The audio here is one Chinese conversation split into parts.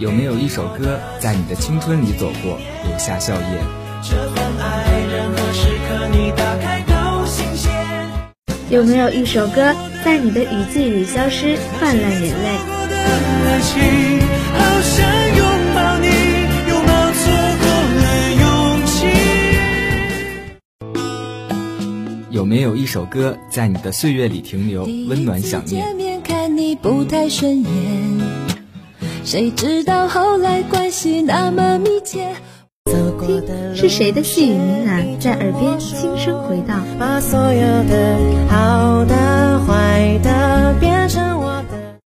有没有一首歌在你的青春里走过，留下笑靥？有没有一首歌在你的雨季里消失，泛滥眼泪？有没有一首歌在你的岁月里停留，温暖想念？不太顺眼，谁知道后来关系那么密切。听，是谁的细语呢喃在耳边轻声回荡？把所有的好的坏的变成我的。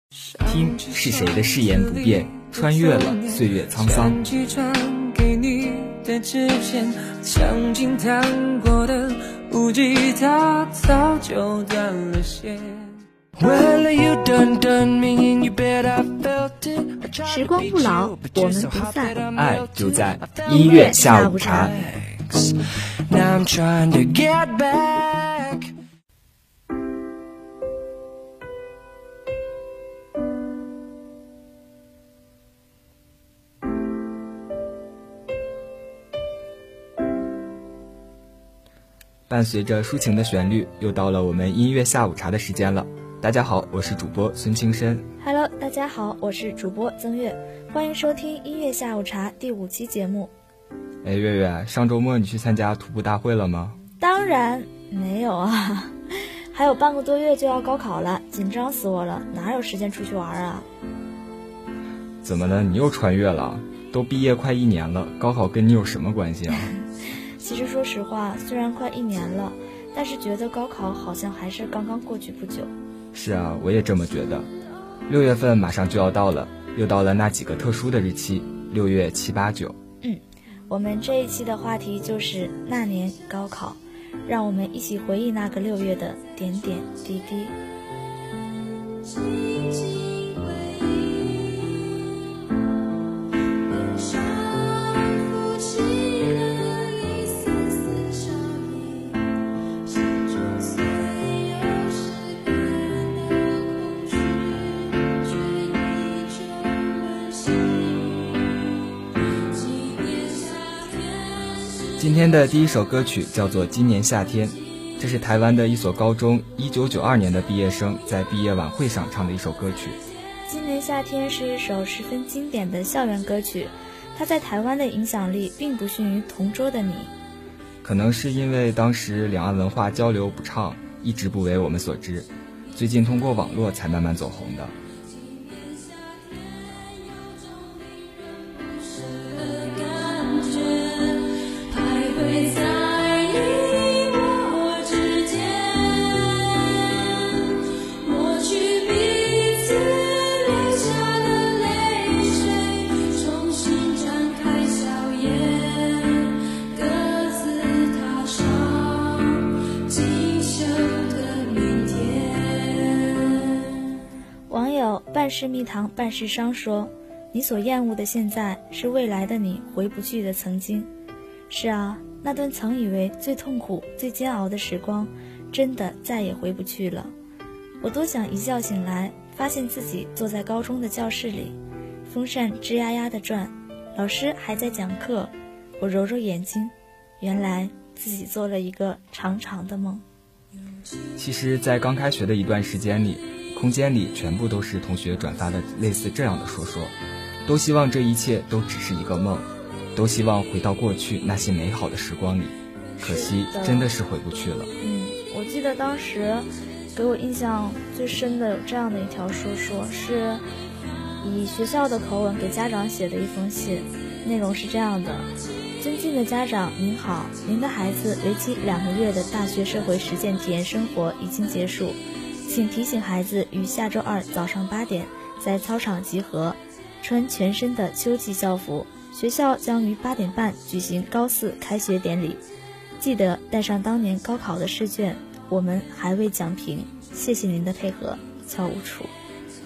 听，是谁的誓言不变，穿越了岁月沧桑？给你的纸片，曾经弹过的早就断了线。时光不老，我们不散。爱就在音乐下午茶。伴随着抒情的旋律，又到了我们音乐下午茶的时间了。大家好，我是主播孙青深。Hello，大家好，我是主播曾月，欢迎收听音乐下午茶第五期节目。哎，月月，上周末你去参加徒步大会了吗？当然没有啊，还有半个多月就要高考了，紧张死我了，哪有时间出去玩啊？怎么了？你又穿越了？都毕业快一年了，高考跟你有什么关系啊？其实说实话，虽然快一年了，但是觉得高考好像还是刚刚过去不久。是啊，我也这么觉得。六月份马上就要到了，又到了那几个特殊的日期，六月七八九。嗯，我们这一期的话题就是那年高考，让我们一起回忆那个六月的点点滴滴。天的第一首歌曲叫做《今年夏天》，这是台湾的一所高中1992年的毕业生在毕业晚会上唱的一首歌曲。《今年夏天》是一首十分经典的校园歌曲，它在台湾的影响力并不逊于《同桌的你》。可能是因为当时两岸文化交流不畅，一直不为我们所知，最近通过网络才慢慢走红的。是蜜糖，半是伤。说，你所厌恶的现在，是未来的你回不去的曾经。是啊，那段曾以为最痛苦、最煎熬的时光，真的再也回不去了。我多想一觉醒来，发现自己坐在高中的教室里，风扇吱呀呀的转，老师还在讲课。我揉揉眼睛，原来自己做了一个长长的梦。其实，在刚开学的一段时间里。空间里全部都是同学转发的类似这样的说说，都希望这一切都只是一个梦，都希望回到过去那些美好的时光里，可惜真的是回不去了。嗯，我记得当时给我印象最深的有这样的一条说说，是以学校的口吻给家长写的一封信，内容是这样的：尊敬的家长您好，您的孩子为期两个月的大学社会实践体验生活已经结束。请提醒孩子于下周二早上八点在操场集合，穿全身的秋季校服。学校将于八点半举行高四开学典礼，记得带上当年高考的试卷。我们还未讲评，谢谢您的配合。教务处。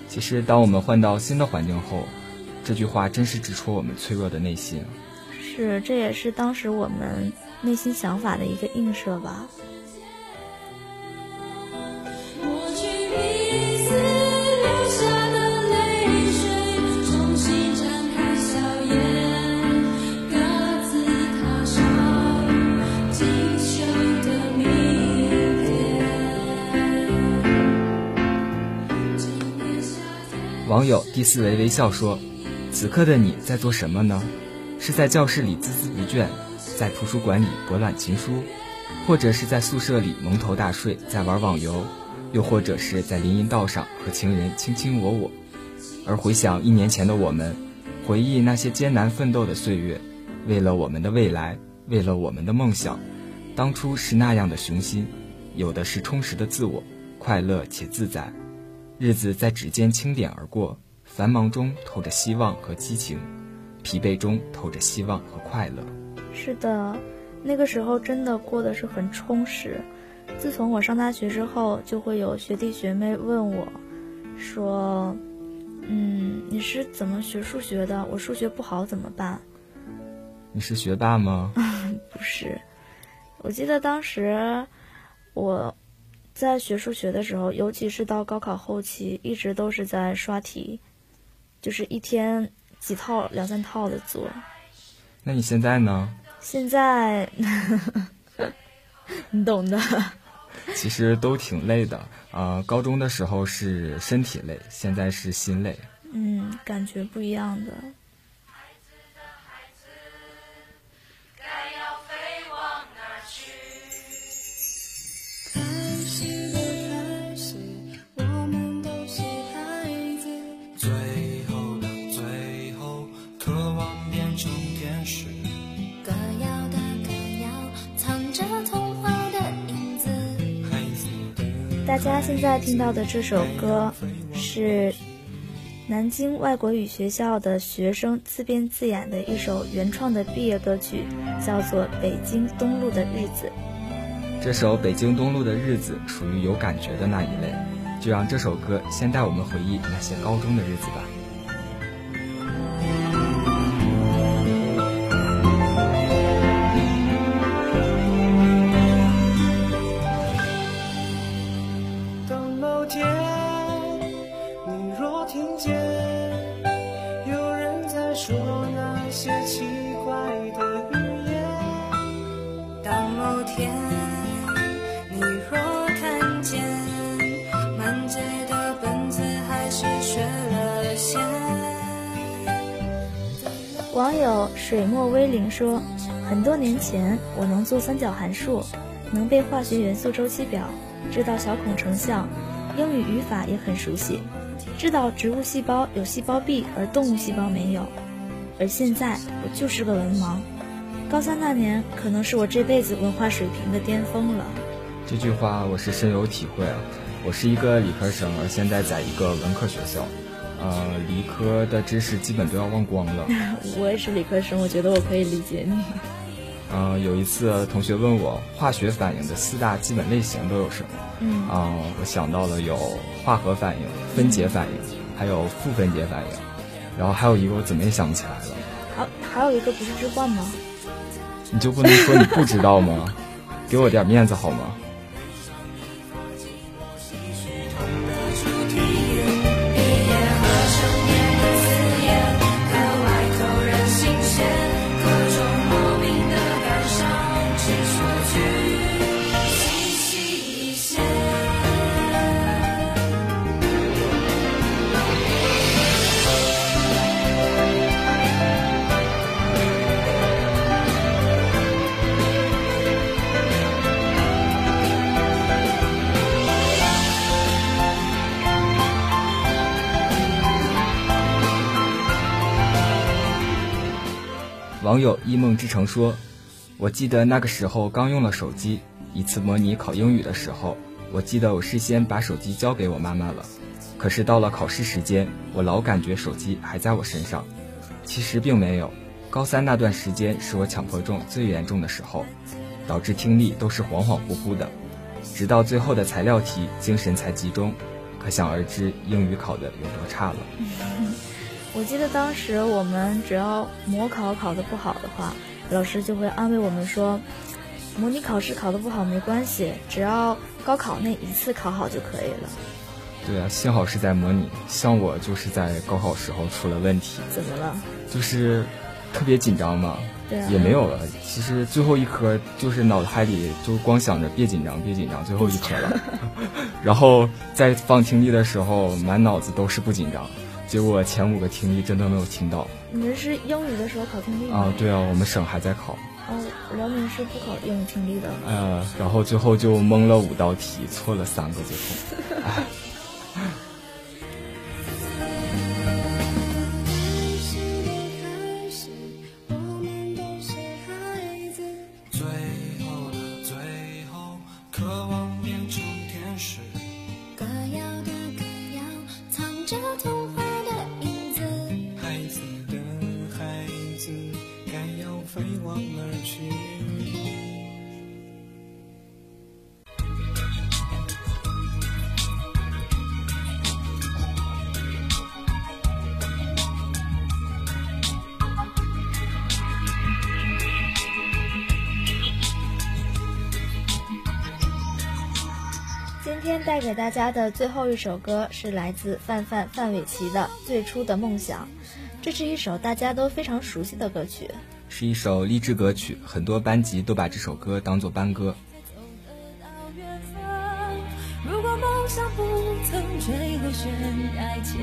其实，当我们换到新的环境后，这句话真是直戳我们脆弱的内心。是，这也是当时我们内心想法的一个映射吧。网友第四维微笑说：“此刻的你在做什么呢？是在教室里孜孜不倦，在图书馆里博览群书，或者是在宿舍里蒙头大睡，在玩网游，又或者是在林荫道上和情人卿卿我我。而回想一年前的我们，回忆那些艰难奋斗的岁月，为了我们的未来，为了我们的梦想，当初是那样的雄心，有的是充实的自我，快乐且自在。”日子在指尖轻点而过，繁忙中透着希望和激情，疲惫中透着希望和快乐。是的，那个时候真的过得是很充实。自从我上大学之后，就会有学弟学妹问我，说：“嗯，你是怎么学数学的？我数学不好怎么办？”你是学霸吗？不是，我记得当时我。在学数学的时候，尤其是到高考后期，一直都是在刷题，就是一天几套、两三套的做。那你现在呢？现在，你懂的。其实都挺累的啊。高中的时候是身体累，现在是心累。嗯，感觉不一样的。大家现在听到的这首歌，是南京外国语学校的学生自编自演的一首原创的毕业歌曲，叫做《北京东路的日子》。这首《北京东路的日子》属于有感觉的那一类，就让这首歌先带我们回忆那些高中的日子吧。年前，我能做三角函数，能背化学元素周期表，知道小孔成像，英语语法也很熟悉，知道植物细胞有细胞壁，而动物细胞没有。而现在，我就是个文盲。高三那年，可能是我这辈子文化水平的巅峰了。”这句话我是深有体会啊！我是一个理科生，而现在在一个文科学校。呃，理科的知识基本都要忘光了。我也是理科生，我觉得我可以理解你。嗯，有一次同学问我化学反应的四大基本类型都有什么？嗯，啊，我想到了有化合反应、分解反应，还有复分解反应，然后还有一个我怎么也想不起来了。还还有一个不是置换吗？你就不能说你不知道吗？给我点面子好吗？网友一梦之城说：“我记得那个时候刚用了手机，一次模拟考英语的时候，我记得我事先把手机交给我妈妈了。可是到了考试时间，我老感觉手机还在我身上。其实并没有。高三那段时间是我强迫症最严重的时候，导致听力都是恍恍惚惚的，直到最后的材料题，精神才集中。可想而知，英语考的有多差了。”我记得当时我们只要模考考得不好的话，老师就会安慰我们说，模拟考试考得不好没关系，只要高考那一次考好就可以了。对啊，幸好是在模拟，像我就是在高考时候出了问题。怎么了？就是特别紧张嘛。对啊。也没有了，其实最后一科就是脑海里就光想着别紧张，别紧张，最后一科了。然后在放听力的时候，满脑子都是不紧张。结果前五个听力真的没有听到。你们是英语的时候考听力吗？啊，对啊，我们省还在考。哦，辽宁是不考英语听力的。呃，然后最后就蒙了五道题，错了三个，最后。天带给大家的最后一首歌是来自范范范玮琪的《最初的梦想》，这是一首大家都非常熟悉的歌曲，是一首励志歌曲，很多班级都把这首歌当做班歌。如果梦想不曾坠落悬崖，千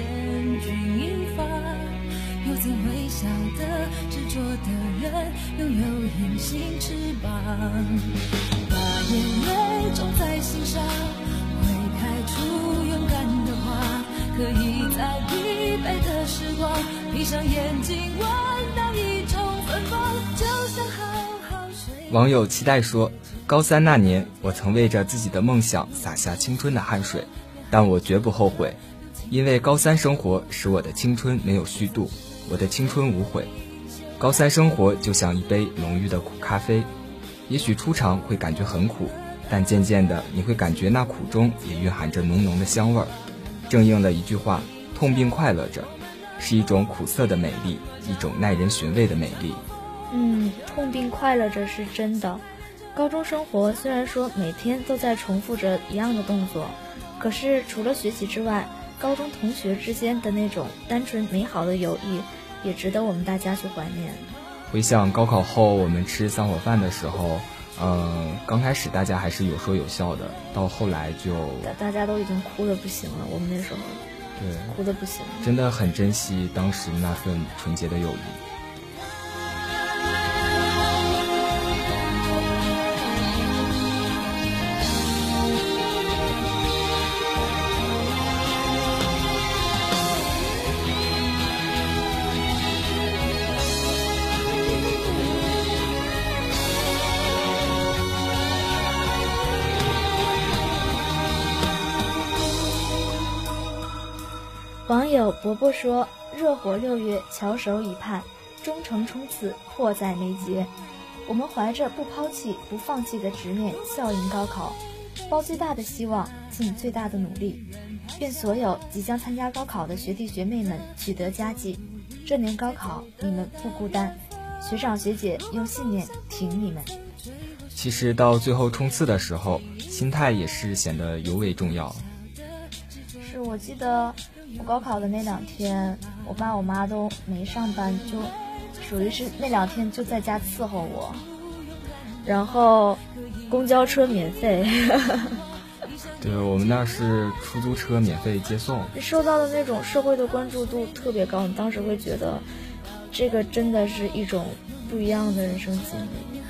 钧一发，又怎会晓得执着的人拥有隐形翅膀？把眼泪种在心上。出勇敢的花，可以在疲惫的时光闭上眼睛，闻到一种芬芳，就像好好睡。网友期待说：“高三那年，我曾为着自己的梦想洒下青春的汗水，但我绝不后悔，因为高三生活使我的青春没有虚度，我的青春无悔。高三生活就像一杯浓郁的苦咖啡，也许初尝会感觉很苦。”但渐渐的，你会感觉那苦中也蕴含着浓浓的香味儿。正应了一句话：痛并快乐着，是一种苦涩的美丽，一种耐人寻味的美丽。嗯，痛并快乐着是真的。高中生活虽然说每天都在重复着一样的动作，可是除了学习之外，高中同学之间的那种单纯美好的友谊，也值得我们大家去怀念。回想高考后我们吃散伙饭的时候。嗯，刚开始大家还是有说有笑的，到后来就大大家都已经哭的不行了。我们那时候，对，哭的不行，真的很珍惜当时那份纯洁的友谊。网友伯伯说：“热火六月，翘首以盼，终成冲刺迫在眉睫。我们怀着不抛弃、不放弃的执念，笑迎高考，抱最大的希望，尽最大的努力。愿所有即将参加高考的学弟学妹们取得佳绩。这年高考，你们不孤单，学长学姐用信念挺你们。”其实到最后冲刺的时候，心态也是显得尤为重要。是我记得。我高考的那两天，我爸我妈都没上班，就属于是那两天就在家伺候我。然后公交车免费，对我们那是出租车免费接送。受到的那种社会的关注度特别高，你当时会觉得这个真的是一种不一样的人生经历。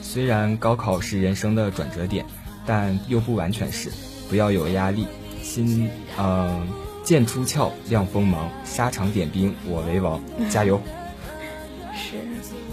虽然高考是人生的转折点，但又不完全是。不要有压力，心嗯。剑出鞘，亮锋芒，沙场点兵，我为王，加油！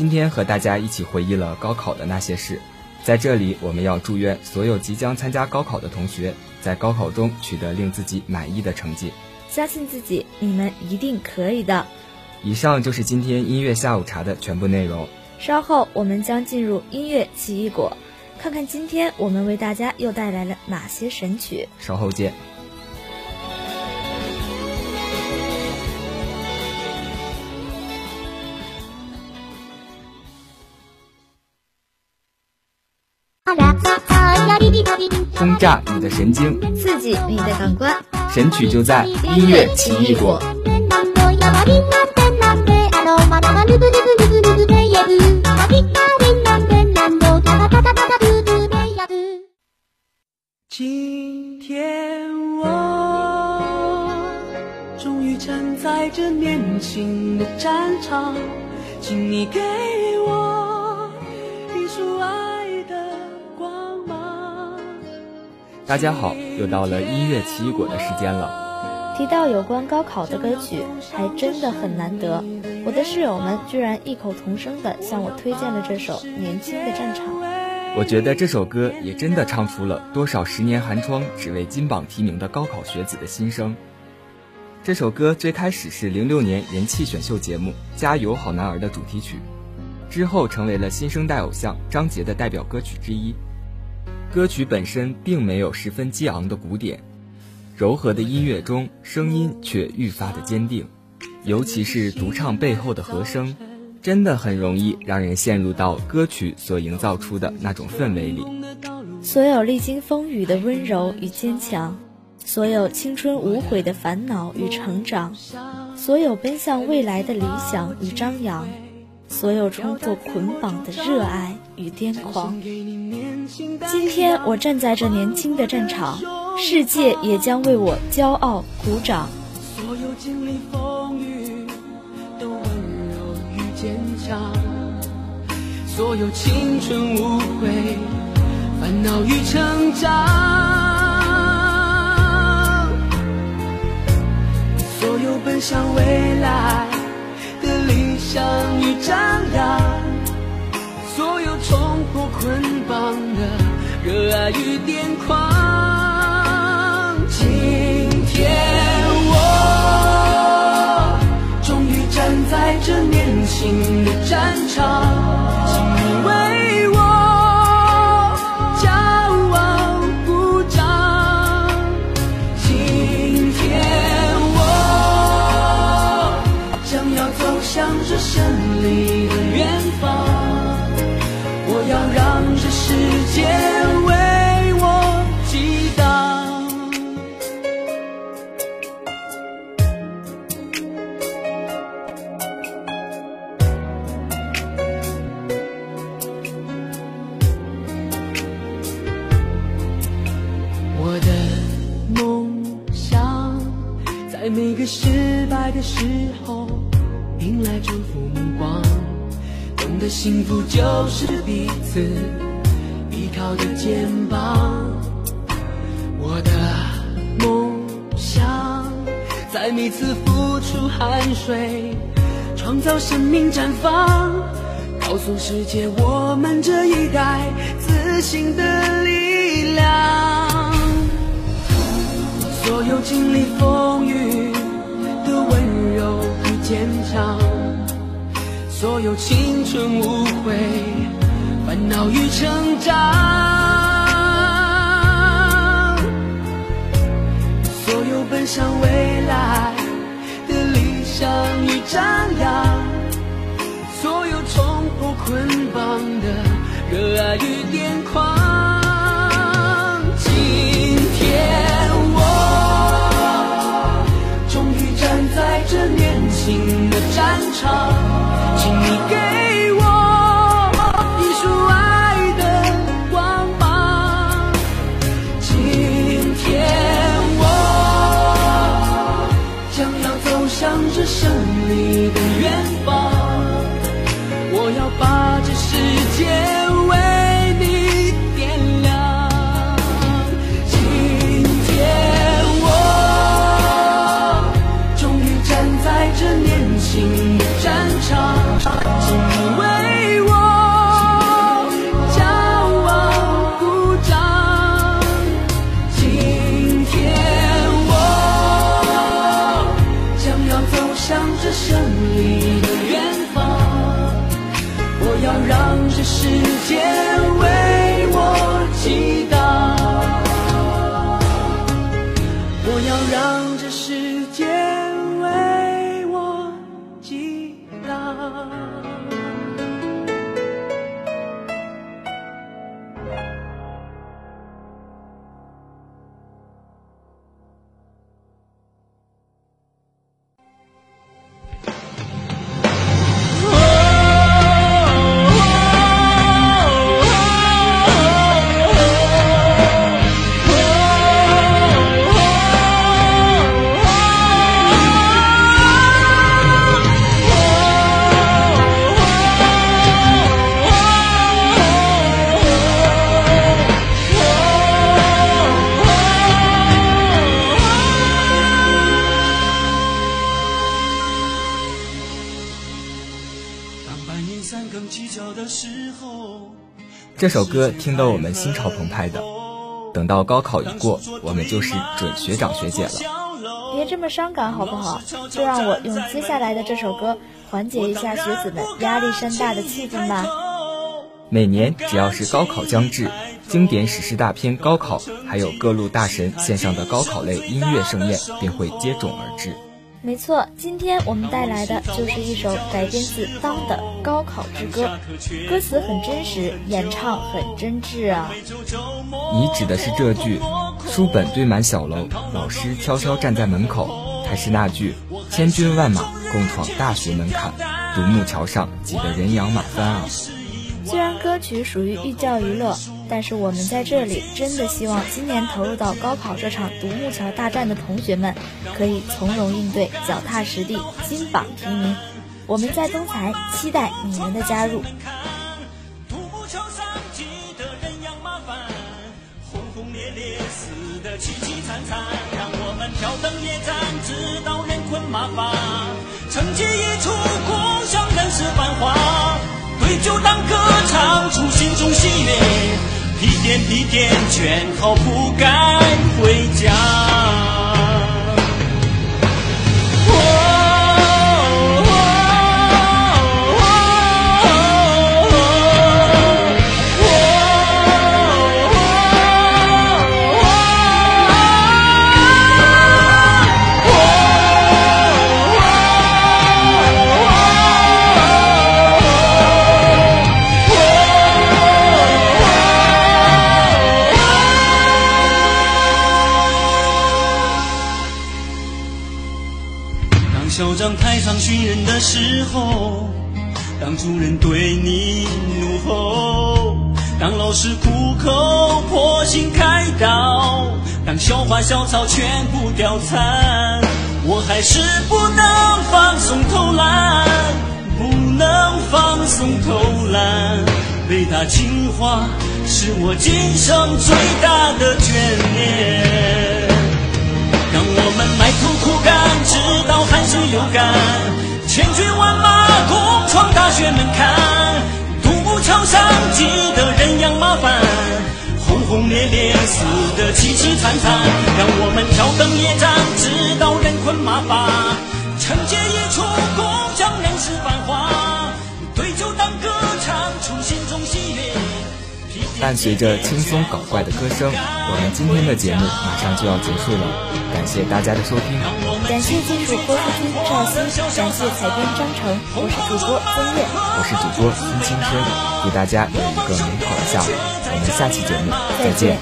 今天和大家一起回忆了高考的那些事，在这里，我们要祝愿所有即将参加高考的同学，在高考中取得令自己满意的成绩。相信自己，你们一定可以的。以上就是今天音乐下午茶的全部内容。稍后我们将进入音乐奇异果，看看今天我们为大家又带来了哪些神曲。稍后见。轰炸你的神经，刺激你的感官，神曲就在音乐奇异果。今天我终于站在这年轻的战场，请你给我大家好，又到了音乐奇异果的时间了。提到有关高考的歌曲，还真的很难得。我的室友们居然异口同声地向我推荐了这首《年轻的战场》。我觉得这首歌也真的唱出了多少十年寒窗只为金榜题名的高考学子的心声。这首歌最开始是零六年人气选秀节目《加油好男儿》的主题曲，之后成为了新生代偶像张杰的代表歌曲之一。歌曲本身并没有十分激昂的鼓点，柔和的音乐中声音却愈发的坚定，尤其是独唱背后的和声。真的很容易让人陷入到歌曲所营造出的那种氛围里。所有历经风雨的温柔与坚强，所有青春无悔的烦恼与成长，所有奔向未来的理想与张扬，所有冲破捆绑的热爱与癫狂。今天我站在这年轻的战场，世界也将为我骄傲鼓掌。所有经历风雨都温柔与坚强，所有青春无悔，烦恼与成长，所有奔向未来的理想与张扬，所有冲破捆绑的热爱与癫狂。今天我终于站在这年轻的战场，世界为我祈祷。我的梦想，在每个失败的时候，迎来祝福目光。懂得幸福就是彼此汗水，创造生命绽放，告诉世界我们这一代自信的力量。所有经历风雨的温柔与坚强，所有青春无悔，烦恼与成长，所有奔向未来理想与张扬，所有冲破捆绑的热爱与癫狂。今天我终于站在这年轻的战场，请你给这首歌听得我们心潮澎湃的。等到高考一过，我们就是准学长学姐了。别这么伤感好不好？就让我用接下来的这首歌缓解一下学子们压力山大的气氛吧。每年只要是高考将至，经典史诗大片《高考》，还有各路大神献上的高考类音乐盛宴便会接踵而至。没错，今天我们带来的就是一首改编自《当》的《高考之歌》，歌词很真实，演唱很真挚啊。你指的是这句“书本堆满小楼，老师悄悄站在门口”，还是那句“千军万马共闯大学门槛，独木桥上挤得人仰马翻啊”？虽然歌曲属于寓教于乐。但是我们在这里真的希望今年投入到高考这场独木桥大战的同学们，可以从容应对，脚踏实地，金榜题名。我们在东财期待你们的加入。挑灯夜战，直到人困马乏。成绩一出，共享人世繁华，就当歌，唱出心中喜悦。一点一点卷好，不该回家。小草全部掉残，我还是不能放松偷懒，不能放松偷懒。北大清华是我今生最大的眷恋。让我们埋头苦干，直到汗水流干。千军万马共闯大学门槛，独木桥上挤得，烈烈死的凄凄惨惨。让我们挑灯夜战，直到人困马乏。成绩一出，共将人世繁华。对酒当歌，唱出心中喜悦。伴随着轻松搞怪的歌声，我们今天的节目马上就要结束了。感谢大家的收听，感谢技术播出君赵鑫，感谢采编张成，我是主播曾月，我是主播孙清生，祝大家有一个美好的下午，我们下期节目再见。